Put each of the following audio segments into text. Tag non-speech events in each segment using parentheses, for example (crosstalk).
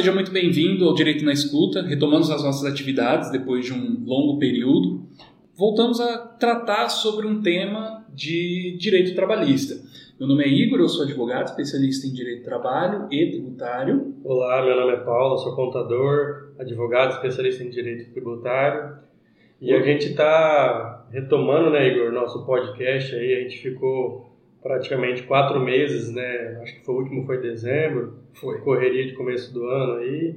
Seja muito bem-vindo ao Direito na Escuta. Retomamos as nossas atividades depois de um longo período. Voltamos a tratar sobre um tema de direito trabalhista. Meu nome é Igor, eu sou advogado, especialista em direito do trabalho e tributário. Olá, meu nome é Paulo, sou contador, advogado, especialista em direito tributário. E a gente está retomando, né, Igor, nosso podcast aí. A gente ficou praticamente quatro meses, né? Acho que foi, o último foi dezembro, Foi. correria de começo do ano aí.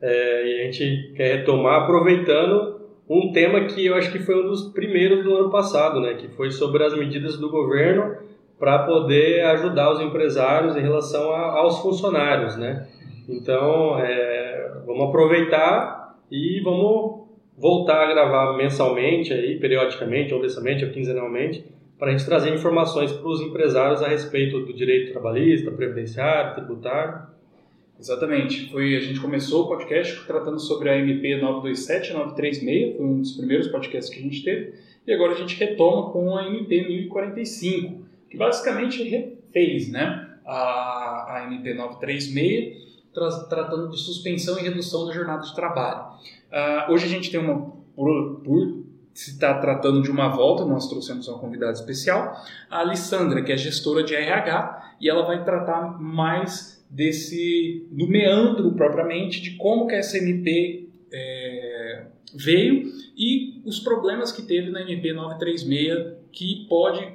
É, e a gente quer retomar aproveitando um tema que eu acho que foi um dos primeiros do ano passado, né? Que foi sobre as medidas do governo para poder ajudar os empresários em relação a, aos funcionários, né? Então, é, vamos aproveitar e vamos voltar a gravar mensalmente aí, periodicamente, ou mensalmente, ou quinzenalmente, para a gente trazer informações para os empresários a respeito do direito trabalhista, previdenciário, tributário. Exatamente. Foi, a gente começou o podcast tratando sobre a MP 927 e 936, foi um dos primeiros podcasts que a gente teve, e agora a gente retoma com a MP 1045, que basicamente refez né, a, a MP 936, tra tratando de suspensão e redução da jornada de trabalho. Uh, hoje a gente tem uma, por, por se está tratando de uma volta, nós trouxemos uma convidada especial, a Alessandra, que é gestora de RH, e ela vai tratar mais desse, do meandro propriamente, de como que essa MP é, veio e os problemas que teve na MP 936, que pode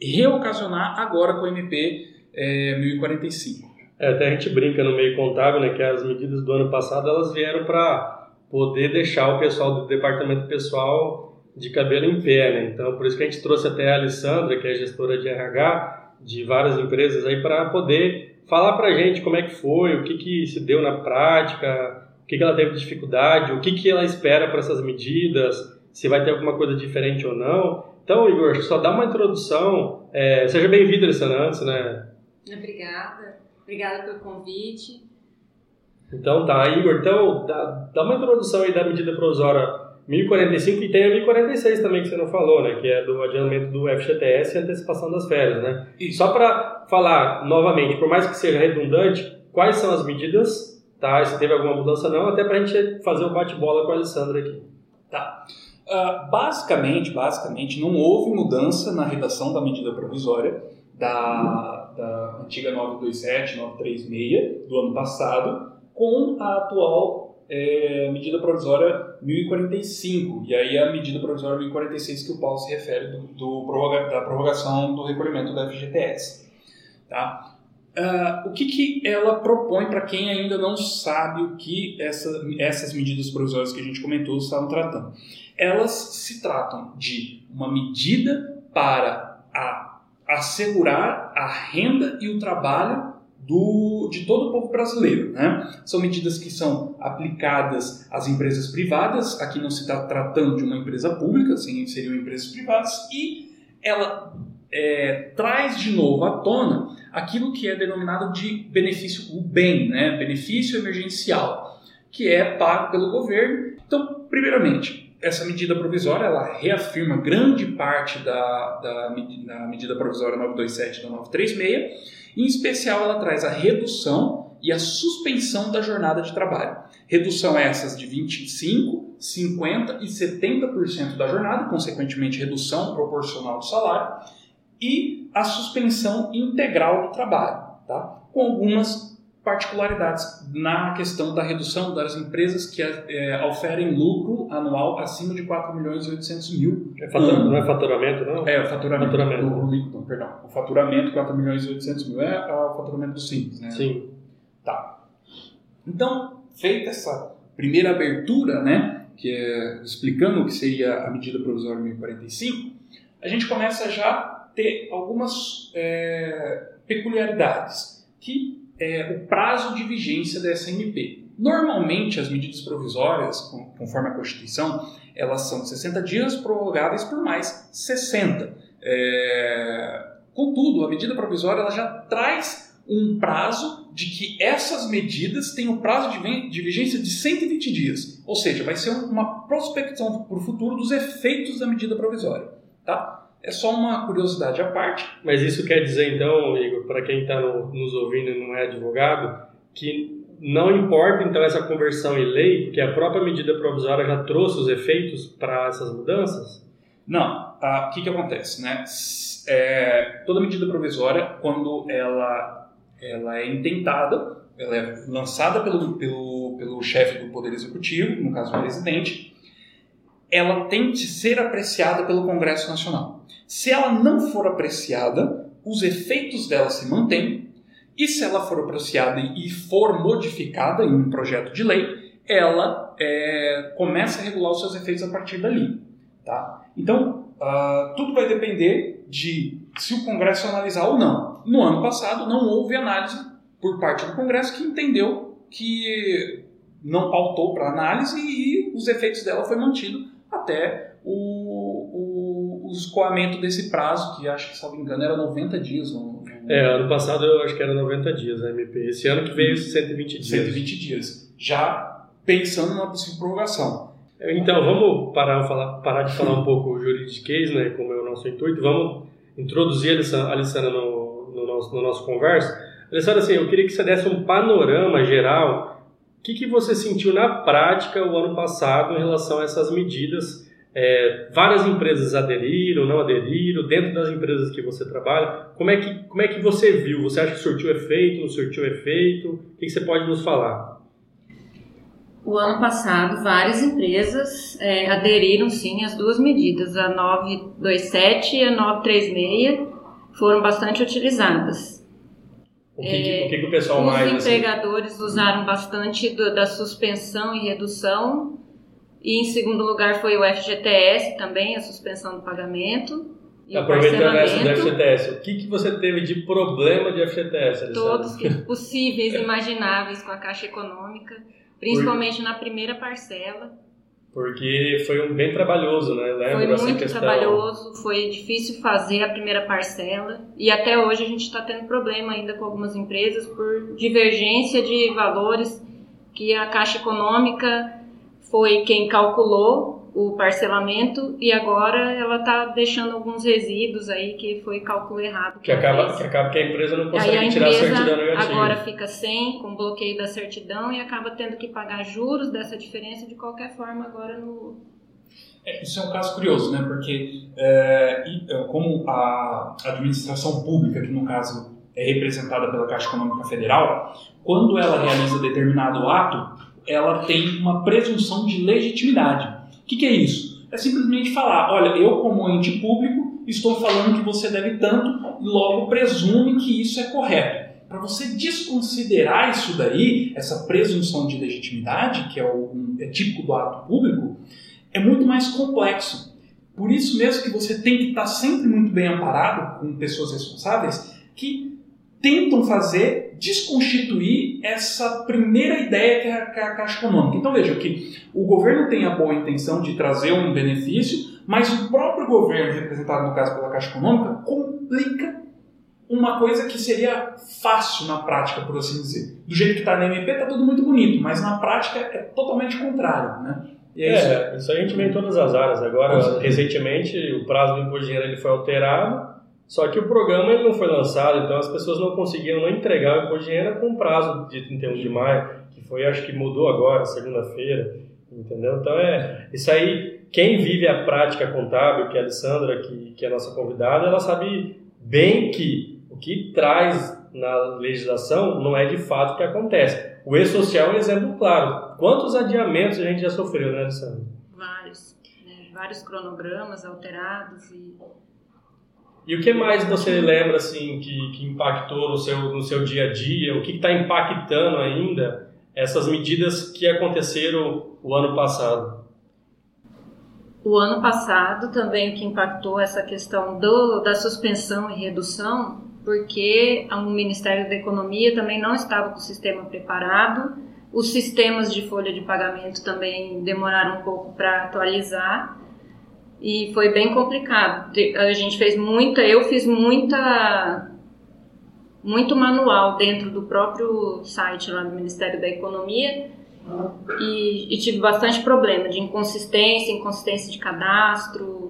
reocasionar agora com a MP é, 1045. É, até a gente brinca no meio contábil, né, que as medidas do ano passado elas vieram para poder deixar o pessoal do departamento pessoal de cabelo em pé, né? Então, por isso que a gente trouxe até a Alessandra, que é gestora de RH de várias empresas aí, para poder falar para a gente como é que foi, o que, que se deu na prática, o que, que ela teve de dificuldade, o que, que ela espera para essas medidas, se vai ter alguma coisa diferente ou não. Então, Igor, só dá uma introdução. É, seja bem-vindo, Alessandra, antes, né? Obrigada. Obrigada pelo convite. Então tá, Igor, então dá, dá uma introdução aí da medida provisória 1045 e tem a 1046 também que você não falou, né? Que é do adiamento do FGTS e antecipação das férias, né? Isso. Só para falar novamente, por mais que seja redundante, quais são as medidas, tá? E se teve alguma mudança não, até para a gente fazer o bate-bola com a Alessandra aqui. Tá. Uh, basicamente, basicamente, não houve mudança na redação da medida provisória da, da antiga 927, 936 do ano passado, com a atual é, medida provisória 1045, e aí a medida provisória 1046 que o Paulo se refere do, do prorroga, da prorrogação do recolhimento da FGTS. Tá? Uh, o que, que ela propõe para quem ainda não sabe o que essa, essas medidas provisórias que a gente comentou estavam tratando? Elas se tratam de uma medida para a, assegurar a renda e o trabalho do, de todo o povo brasileiro. Né? São medidas que são aplicadas às empresas privadas, aqui não se está tratando de uma empresa pública, sim, seriam empresas privadas, e ela é, traz de novo à tona aquilo que é denominado de benefício, o bem, né? benefício emergencial, que é pago pelo governo. Então, primeiramente, essa medida provisória ela reafirma grande parte da, da, da medida provisória 927 da 936 em especial, ela traz a redução e a suspensão da jornada de trabalho. Redução essas de 25, 50 e 70% da jornada, consequentemente redução proporcional do salário, e a suspensão integral do trabalho, tá? com algumas particularidades na questão da redução das empresas que é, oferem lucro anual acima de 4 milhões e 800 mil. É fatura, não é faturamento, não? É, o faturamento. Faturamento. Do, líquido, perdão. O faturamento, 4 milhões e 800 mil, é o faturamento do Simples, né? Sim. Tá. Então, feita essa primeira abertura, né, que é explicando o que seria a medida provisória 1045, a gente começa já a ter algumas é, peculiaridades que é o prazo de vigência dessa MP. Normalmente, as medidas provisórias, conforme a Constituição, elas são 60 dias prorrogáveis por mais 60. É... Contudo, a medida provisória ela já traz um prazo de que essas medidas têm um prazo de, de vigência de 120 dias. Ou seja, vai ser uma prospecção para o futuro dos efeitos da medida provisória. Tá? É só uma curiosidade à parte. Mas isso quer dizer, então, Igor, para quem está no, nos ouvindo e não é advogado, que não importa então essa conversão em lei, porque a própria medida provisória já trouxe os efeitos para essas mudanças? Não. O que, que acontece? Né? É, toda medida provisória, quando ela, ela é intentada, ela é lançada pelo, pelo, pelo chefe do Poder Executivo, no caso o presidente, ela tem que ser apreciada pelo Congresso Nacional. Se ela não for apreciada, os efeitos dela se mantêm e se ela for apreciada e for modificada em um projeto de lei, ela é, começa a regular os seus efeitos a partir dali. Tá? Então, uh, tudo vai depender de se o Congresso analisar ou não. No ano passado, não houve análise por parte do Congresso que entendeu que não pautou para análise e os efeitos dela foi mantido até o, escoamento desse prazo, que acho que, se não me engano, era 90 dias. No, é, ano passado eu acho que era 90 dias a MP. Esse ano que veio 120 dias. 120 dias. Já pensando numa possível prorrogação. Então, vamos parar, falar, parar de falar um pouco juridiquês, né, como é o nosso intuito. Vamos introduzir a Alessandra no, no, nosso, no nosso conversa. Alessandra, assim, eu queria que você desse um panorama geral. O que, que você sentiu na prática o ano passado em relação a essas medidas é, várias empresas aderiram, não aderiram, dentro das empresas que você trabalha, como é que, como é que você viu? Você acha que surtiu efeito, não surtiu efeito? O que, que você pode nos falar? O ano passado, várias empresas é, aderiram sim às duas medidas, a 927 e a 936, foram bastante utilizadas. O que, é, o, que, que o pessoal os mais. Os assim? empregadores assim... usaram bastante do, da suspensão e redução e em segundo lugar foi o FGTS também, a suspensão do pagamento. E Aproveitando essa do FGTS, o que, que você teve de problema de FGTS? Alessandra? Todos que (laughs) possíveis imagináveis com a Caixa Econômica, principalmente Por... na primeira parcela. Porque foi um bem trabalhoso, né? Foi muito questão... trabalhoso, foi difícil fazer a primeira parcela e até hoje a gente está tendo problema ainda com algumas empresas por divergência de valores que a Caixa Econômica foi quem calculou o parcelamento e agora ela está deixando alguns resíduos aí que foi cálculo errado. Que acaba, que acaba que a empresa não consegue a tirar a certidão negativa. agora fica sem, com bloqueio da certidão e acaba tendo que pagar juros dessa diferença de qualquer forma agora no... É, isso é um caso curioso, né? Porque é, é como a administração pública, que no caso é representada pela Caixa Econômica Federal, quando ela realiza determinado ato, ela tem uma presunção de legitimidade. O que, que é isso? É simplesmente falar, olha, eu como ente público estou falando que você deve tanto e logo presume que isso é correto. Para você desconsiderar isso daí, essa presunção de legitimidade, que é, o, é típico do ato público, é muito mais complexo. Por isso mesmo que você tem que estar sempre muito bem amparado com pessoas responsáveis que tentam fazer desconstituir essa primeira ideia que é, a, que é a Caixa Econômica. Então veja que o governo tem a boa intenção de trazer um benefício, mas o próprio governo, representado no caso pela Caixa Econômica, complica uma coisa que seria fácil na prática, por assim dizer. Do jeito que está na MP, está tudo muito bonito, mas na prática é totalmente contrário, né? É, é isso. isso a gente vê em todas as áreas. Agora, recentemente, o prazo do imposto de renda ele foi alterado só que o programa ele não foi lançado, então as pessoas não conseguiram não entregar o imposto de renda com prazo de 31 de maio, que foi, acho que mudou agora, segunda-feira, entendeu? Então é isso aí. Quem vive a prática contábil, que é a Alessandra, que, que é a nossa convidada, ela sabe bem que o que traz na legislação não é de fato o que acontece. O e-social é um exemplo claro. Quantos adiamentos a gente já sofreu, né, Alessandra? Vários. Né? Vários cronogramas alterados e e o que mais você lembra assim que, que impactou no seu, no seu dia a dia? O que está impactando ainda essas medidas que aconteceram o ano passado? O ano passado também que impactou essa questão do, da suspensão e redução, porque o Ministério da Economia também não estava com o sistema preparado, Os sistemas de folha de pagamento também demoraram um pouco para atualizar e foi bem complicado. A gente fez muita, eu fiz muita muito manual dentro do próprio site lá do Ministério da Economia e, e tive bastante problema de inconsistência, inconsistência de cadastro.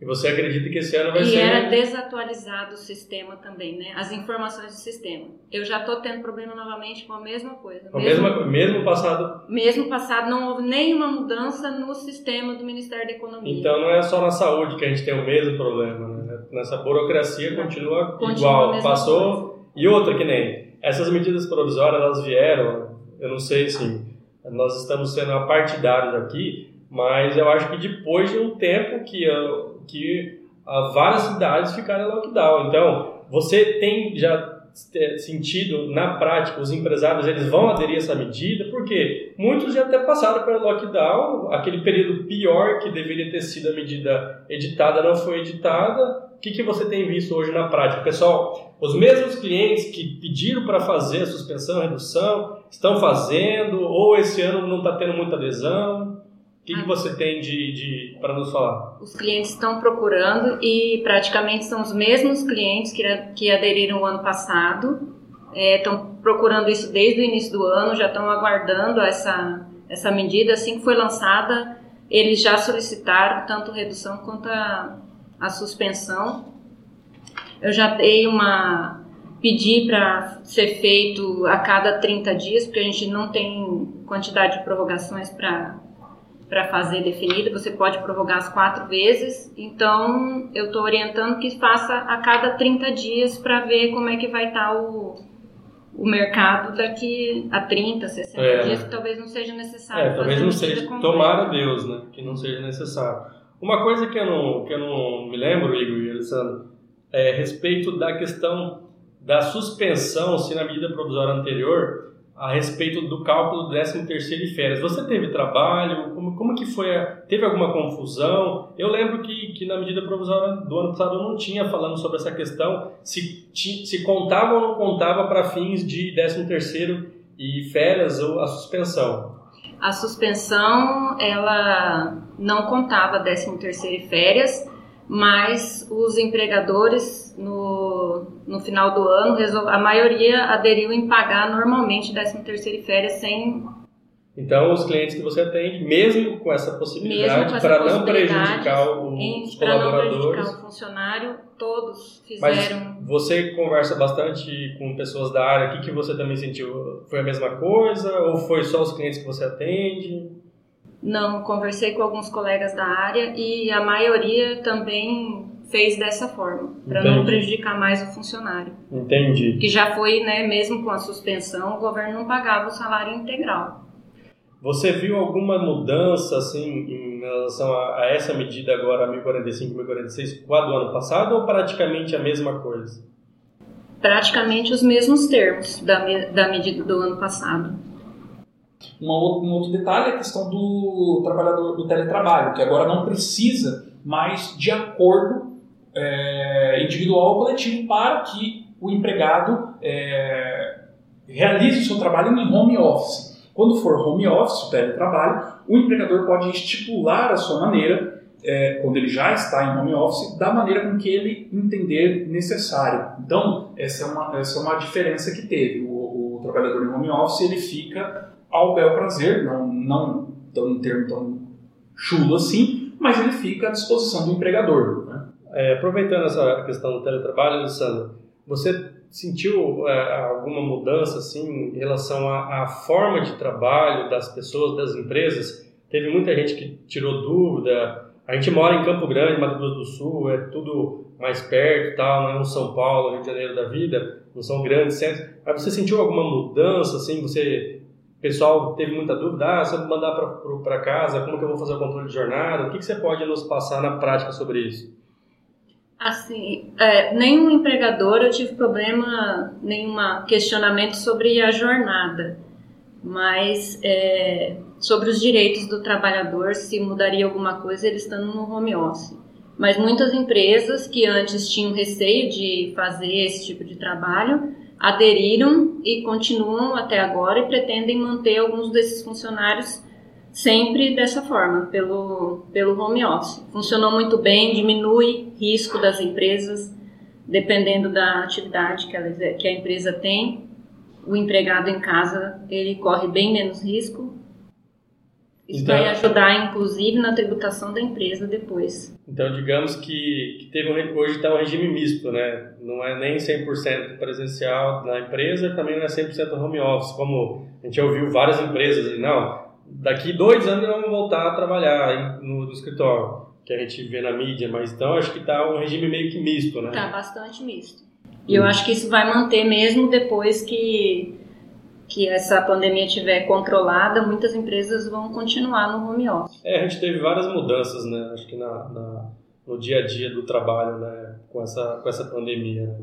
E você acredita que esse ano vai e ser. E era desatualizado o sistema também, né? As informações do sistema. Eu já estou tendo problema novamente com a mesma coisa. Mesmo, mesmo, mesmo passado. Mesmo passado, não houve nenhuma mudança no sistema do Ministério da Economia. Então não é só na saúde que a gente tem o mesmo problema, né? Nessa burocracia continua, continua igual. Passou. Coisa. E outra que nem. Essas medidas provisórias, elas vieram, eu não sei assim, nós estamos sendo apartidários aqui, mas eu acho que depois de um tempo que, que várias cidades ficaram em lockdown. Então, você tem já sentido na prática os empresários eles vão aderir a essa medida? Porque muitos já até passaram pelo lockdown. Aquele período pior que deveria ter sido a medida editada não foi editada. O que, que você tem visto hoje na prática? Pessoal os mesmos clientes que pediram para fazer a suspensão redução estão fazendo? Ou esse ano não está tendo muita adesão que, que você tem de, de para nos falar? Os clientes estão procurando e praticamente são os mesmos clientes que, que aderiram o ano passado. É, estão procurando isso desde o início do ano, já estão aguardando essa, essa medida. Assim que foi lançada, eles já solicitaram tanto redução quanto a, a suspensão. Eu já dei uma. pedi para ser feito a cada 30 dias, porque a gente não tem quantidade de prorrogações para para fazer definida, você pode prorrogar as quatro vezes. Então, eu estou orientando que faça a cada 30 dias para ver como é que vai estar tá o, o mercado daqui a 30, 60 é. dias, que talvez não seja necessário. É, talvez não seja. Completa. Tomara Deus, né? Que não seja necessário. Uma coisa que eu não, que eu não me lembro, Igor e Alessandro, é a respeito da questão da suspensão, se na medida provisória anterior a respeito do cálculo do 13 terceiro e férias. Você teve trabalho? Como, como que foi? A, teve alguma confusão? Eu lembro que, que na medida provisória do ano passado eu não tinha falando sobre essa questão, se, se contava ou não contava para fins de 13 terceiro e férias ou a suspensão. A suspensão, ela não contava 13 terceiro e férias, mas os empregadores no, no final do ano, a maioria aderiu em pagar normalmente 13 terceiro e férias sem... Então, os clientes que você atende, mesmo com essa possibilidade, para não prejudicar os colaboradores... Para não prejudicar o funcionário, todos fizeram... Mas você conversa bastante com pessoas da área, o que, que você também sentiu? Foi a mesma coisa ou foi só os clientes que você atende? Não, conversei com alguns colegas da área e a maioria também fez dessa forma, para não prejudicar mais o funcionário. Entendi. Que já foi, né, mesmo com a suspensão, o governo não pagava o salário integral. Você viu alguma mudança assim em relação a, a essa medida agora, 1045, 1046, com a do ano passado ou praticamente a mesma coisa? Praticamente os mesmos termos da, da medida do ano passado. Uma, um outro detalhe é a questão do trabalhador do teletrabalho, que agora não precisa mais de acordo é, individual ou coletivo para que o empregado é, realize o seu trabalho em home office. Quando for home office, o teletrabalho, o empregador pode estipular a sua maneira, é, quando ele já está em home office, da maneira com que ele entender necessário. Então, essa é uma, essa é uma diferença que teve. O, o trabalhador em home office ele fica ao bel prazer, não, não tão, um termo tão chulo assim, mas ele fica à disposição do empregador. Né? É, aproveitando essa questão do teletrabalho, Alessandro, você sentiu é, alguma mudança assim em relação à, à, forma de trabalho das pessoas, das empresas? Teve muita gente que tirou dúvida. A gente mora em Campo Grande, Mato Grosso do Sul, é tudo mais perto, tal, não é um São Paulo, Rio de Janeiro da vida, não são grandes centros. Mas você sentiu alguma mudança assim? Você pessoal teve muita dúvida, ah, se eu mandar para casa, como que eu vou fazer o controle de jornada? O que, que você pode nos passar na prática sobre isso? Assim, é, nenhum empregador eu tive problema, nenhum questionamento sobre a jornada, mas é, sobre os direitos do trabalhador, se mudaria alguma coisa ele estando no home office. Mas muitas empresas que antes tinham receio de fazer esse tipo de trabalho aderiram e continuam até agora e pretendem manter alguns desses funcionários sempre dessa forma, pelo, pelo home office. Funcionou muito bem, diminui risco das empresas, dependendo da atividade que, ela, que a empresa tem. O empregado em casa, ele corre bem menos risco. Isso então, vai ajudar, inclusive, na tributação da empresa depois. Então, digamos que, que teve um, hoje está um regime misto, né? Não é nem 100% presencial na empresa, também não é 100% home office, como a gente já ouviu várias empresas, e não, daqui dois anos vamos voltar a trabalhar no, no, escritório, que a gente vê na mídia, mas então acho que está um regime meio que misto, né? Está bastante misto. E eu acho que isso vai manter mesmo depois que, que essa pandemia estiver controlada, muitas empresas vão continuar no home office. É, a gente teve várias mudanças, né? Acho que na, na no dia a dia do trabalho, né? Com essa, com essa pandemia. Né?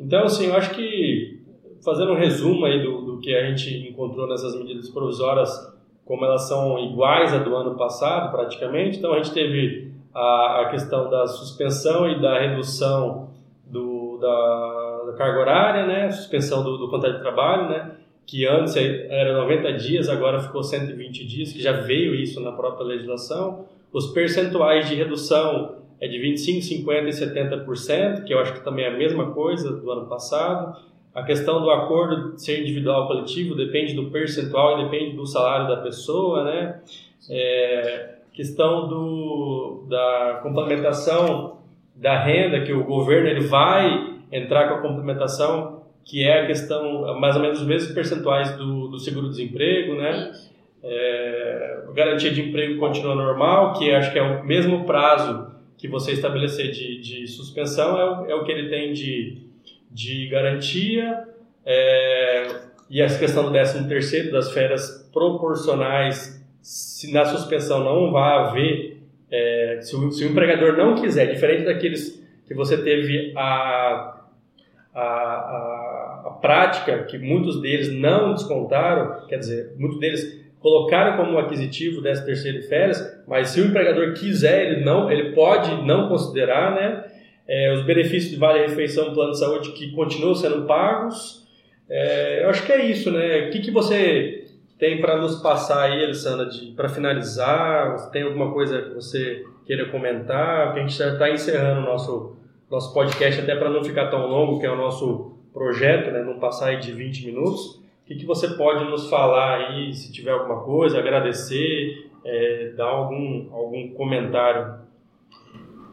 Então, assim, eu acho que fazendo um resumo aí do, do que a gente encontrou nessas medidas provisórias como elas são iguais à do ano passado, praticamente. Então, a gente teve a, a questão da suspensão e da redução do, da, da carga horária, né? suspensão do, do contrato de trabalho, né? que antes era 90 dias, agora ficou 120 dias, que já veio isso na própria legislação. Os percentuais de redução é de 25, 50 e 70%, que eu acho que também é a mesma coisa do ano passado. A questão do acordo ser individual ou coletivo depende do percentual e depende do salário da pessoa, né? É, questão do, da complementação da renda, que o governo ele vai entrar com a complementação, que é a questão, mais ou menos os mesmos percentuais do, do seguro-desemprego, né? É, garantia de emprego continua normal, que acho que é o mesmo prazo que você estabelecer de, de suspensão, é o, é o que ele tem de de garantia é, e essa questão do 13 terceiro das férias proporcionais se na suspensão não vai haver é, se, o, se, o, empregador não quiser diferente daqueles que você teve a, a, a, a prática que muitos deles não descontaram quer dizer muitos deles colocaram como aquisitivo 13 terceiro férias mas se o empregador quiser ele não ele pode não considerar né é, os benefícios de Vale Refeição Plano de Saúde que continuam sendo pagos. É, eu acho que é isso, né? O que, que você tem para nos passar aí, Alessandra, para finalizar? Tem alguma coisa que você queira comentar? Porque a gente já está encerrando o nosso, nosso podcast, até para não ficar tão longo, que é o nosso projeto, né? não passar aí de 20 minutos. O que, que você pode nos falar aí, se tiver alguma coisa, agradecer, é, dar algum, algum comentário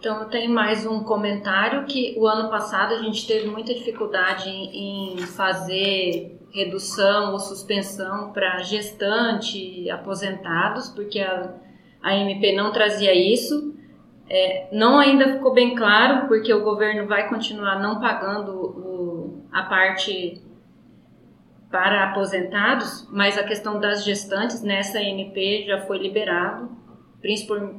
então, eu tenho mais um comentário que o ano passado a gente teve muita dificuldade em, fazer redução ou suspensão para gestante, aposentados, porque a, a MP não trazia isso. É, não ainda ficou bem claro, porque o governo vai continuar não pagando o, a parte para aposentados, mas a questão das gestantes nessa MP já foi liberado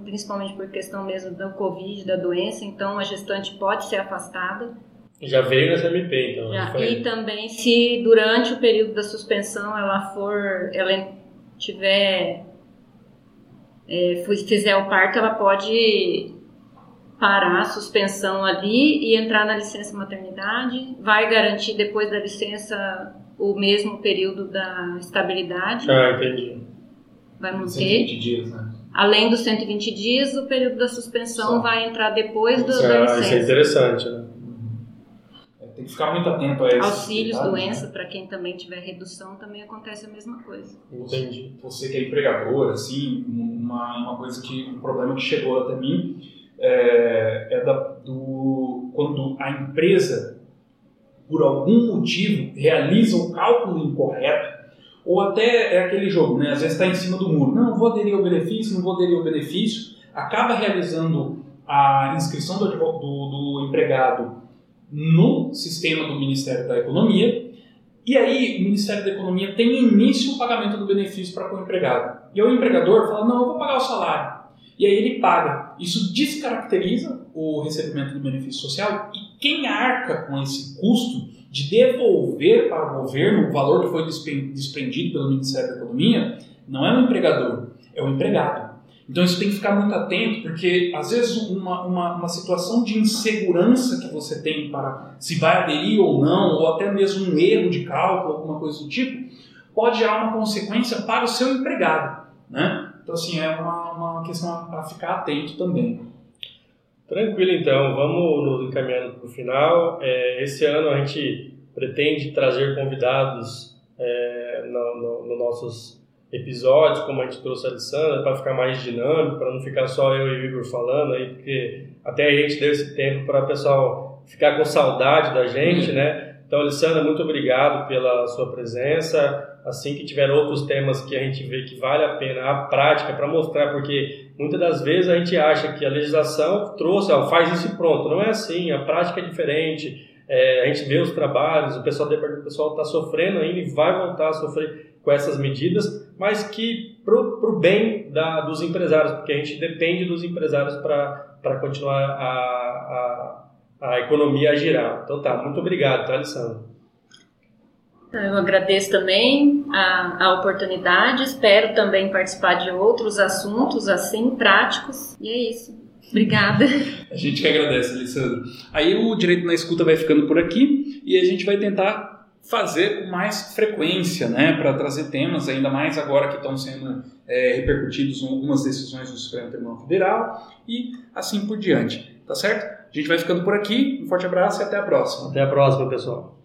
principalmente por questão mesmo da Covid, da doença, então a gestante pode ser afastada. Já veio nessa MP, então. Já, e também se durante o período da suspensão ela for, ela tiver, é, fizer o parto, ela pode parar a suspensão ali e entrar na licença maternidade, vai garantir depois da licença o mesmo período da estabilidade. Ah, entendi. Vai manter. 120 dias, né? Além dos 120 dias, o período da suspensão Só. vai entrar depois do, isso da licença. É, isso é interessante, né? É, tem que ficar muito atento a isso. Auxílios, doença, né? para quem também tiver redução, também acontece a mesma coisa. Entendi. Você que é empregador, assim, uma, uma coisa que, um problema que chegou até mim é, é da, do, quando a empresa, por algum motivo, realiza um cálculo incorreto ou até é aquele jogo, né? Às vezes está em cima do muro. Não, vou aderir ao benefício, não vou aderir ao benefício. Acaba realizando a inscrição do, do, do empregado no sistema do Ministério da Economia. E aí o Ministério da Economia tem início o pagamento do benefício para o empregado. E o empregador fala, não, eu vou pagar o salário. E aí ele paga. Isso descaracteriza o recebimento do benefício social e quem arca com esse custo de devolver para o governo o valor que foi desprendido pelo Ministério da Economia, não é o empregador, é o empregado. Então isso tem que ficar muito atento, porque às vezes uma, uma, uma, situação de insegurança que você tem para se vai aderir ou não, ou até mesmo um erro de cálculo, alguma coisa do tipo, pode gerar uma consequência para o seu empregado. Né? Então assim, é uma, uma questão a ficar atento também. Tranquilo então, vamos nos encaminhando para o final. É, esse ano a gente pretende trazer convidados é, nos no, no nossos episódios, como a gente trouxe a Alessandra, para ficar mais dinâmico, para não ficar só eu e o Igor falando aí, porque até a gente deu esse tempo para o pessoal ficar com saudade da gente, né? Então, Alessandra, muito obrigado pela sua presença. Assim que tiver outros temas que a gente vê que vale a pena a prática para mostrar, porque muitas das vezes a gente acha que a legislação trouxe, ó, faz isso e pronto. Não é assim, a prática é diferente. É, a gente vê os trabalhos, o pessoal está sofrendo ainda e vai voltar a sofrer com essas medidas, mas que para o bem da, dos empresários, porque a gente depende dos empresários para continuar a, a, a, economia a girar. Então tá, muito obrigado, tá, Alessandro? Eu agradeço também a, a oportunidade, espero também participar de outros assuntos assim, práticos, e é isso. Obrigada. (laughs) A gente que agradece, Alessandro. Aí o Direito na Escuta vai ficando por aqui e a gente vai tentar fazer com mais frequência, né, para trazer temas, ainda mais agora que estão sendo é, repercutidos em algumas decisões do Supremo Tribunal Federal e assim por diante, tá certo? A gente vai ficando por aqui, um forte abraço e até a próxima. Até a próxima, pessoal.